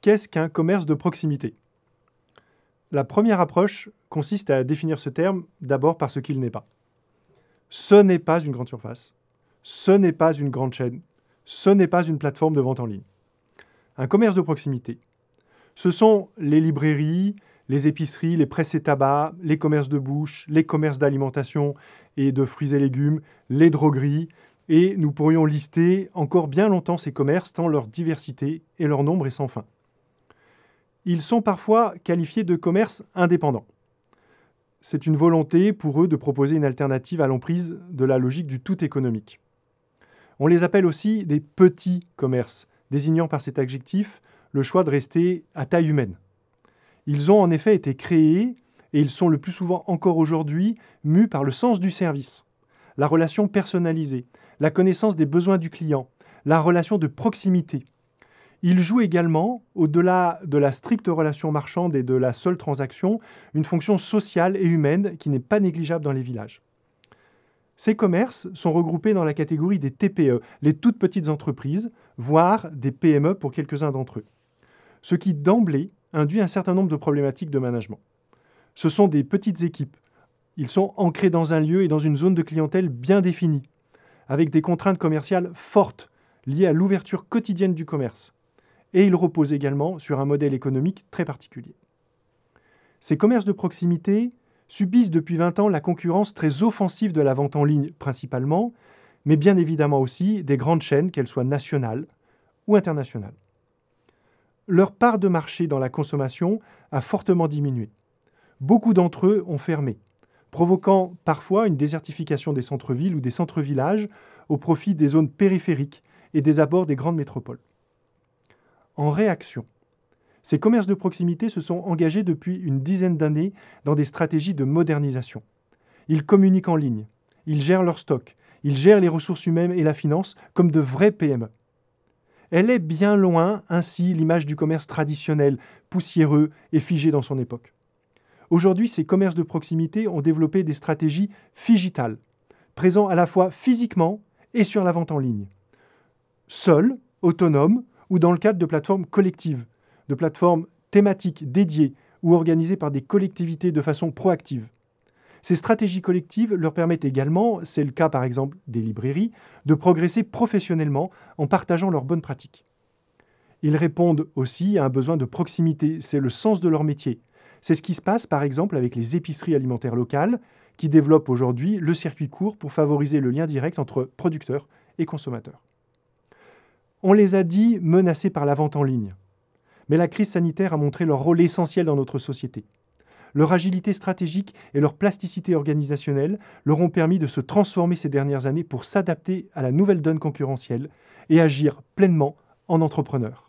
qu'est-ce qu'un commerce de proximité? La première approche consiste à définir ce terme d'abord par ce qu'il n'est pas. Ce n'est pas une grande surface, ce n'est pas une grande chaîne, ce n'est pas une plateforme de vente en ligne. Un commerce de proximité, ce sont les librairies, les épiceries, les presses et tabacs, les commerces de bouche, les commerces d'alimentation et de fruits et légumes, les drogueries, et nous pourrions lister encore bien longtemps ces commerces tant leur diversité et leur nombre est sans fin. Ils sont parfois qualifiés de commerces indépendants. C'est une volonté pour eux de proposer une alternative à l'emprise de la logique du tout économique. On les appelle aussi des petits commerces, désignant par cet adjectif le choix de rester à taille humaine. Ils ont en effet été créés, et ils sont le plus souvent encore aujourd'hui, mus par le sens du service, la relation personnalisée, la connaissance des besoins du client, la relation de proximité. Ils jouent également, au-delà de la stricte relation marchande et de la seule transaction, une fonction sociale et humaine qui n'est pas négligeable dans les villages. Ces commerces sont regroupés dans la catégorie des TPE, les toutes petites entreprises, voire des PME pour quelques-uns d'entre eux. Ce qui d'emblée induit un certain nombre de problématiques de management. Ce sont des petites équipes. Ils sont ancrés dans un lieu et dans une zone de clientèle bien définie, avec des contraintes commerciales fortes liées à l'ouverture quotidienne du commerce. Et ils reposent également sur un modèle économique très particulier. Ces commerces de proximité subissent depuis 20 ans la concurrence très offensive de la vente en ligne principalement, mais bien évidemment aussi des grandes chaînes, qu'elles soient nationales ou internationales. Leur part de marché dans la consommation a fortement diminué. Beaucoup d'entre eux ont fermé, provoquant parfois une désertification des centres-villes ou des centres-villages au profit des zones périphériques et des abords des grandes métropoles. En réaction, ces commerces de proximité se sont engagés depuis une dizaine d'années dans des stratégies de modernisation. Ils communiquent en ligne, ils gèrent leur stock, ils gèrent les ressources humaines et la finance comme de vrais PME. Elle est bien loin ainsi l'image du commerce traditionnel, poussiéreux et figé dans son époque. Aujourd'hui, ces commerces de proximité ont développé des stratégies figitales, présents à la fois physiquement et sur la vente en ligne. Seuls, autonomes ou dans le cadre de plateformes collectives, de plateformes thématiques dédiées ou organisées par des collectivités de façon proactive. Ces stratégies collectives leur permettent également, c'est le cas par exemple des librairies, de progresser professionnellement en partageant leurs bonnes pratiques. Ils répondent aussi à un besoin de proximité, c'est le sens de leur métier. C'est ce qui se passe par exemple avec les épiceries alimentaires locales qui développent aujourd'hui le circuit court pour favoriser le lien direct entre producteurs et consommateurs. On les a dit menacés par la vente en ligne. Mais la crise sanitaire a montré leur rôle essentiel dans notre société. Leur agilité stratégique et leur plasticité organisationnelle leur ont permis de se transformer ces dernières années pour s'adapter à la nouvelle donne concurrentielle et agir pleinement en entrepreneurs.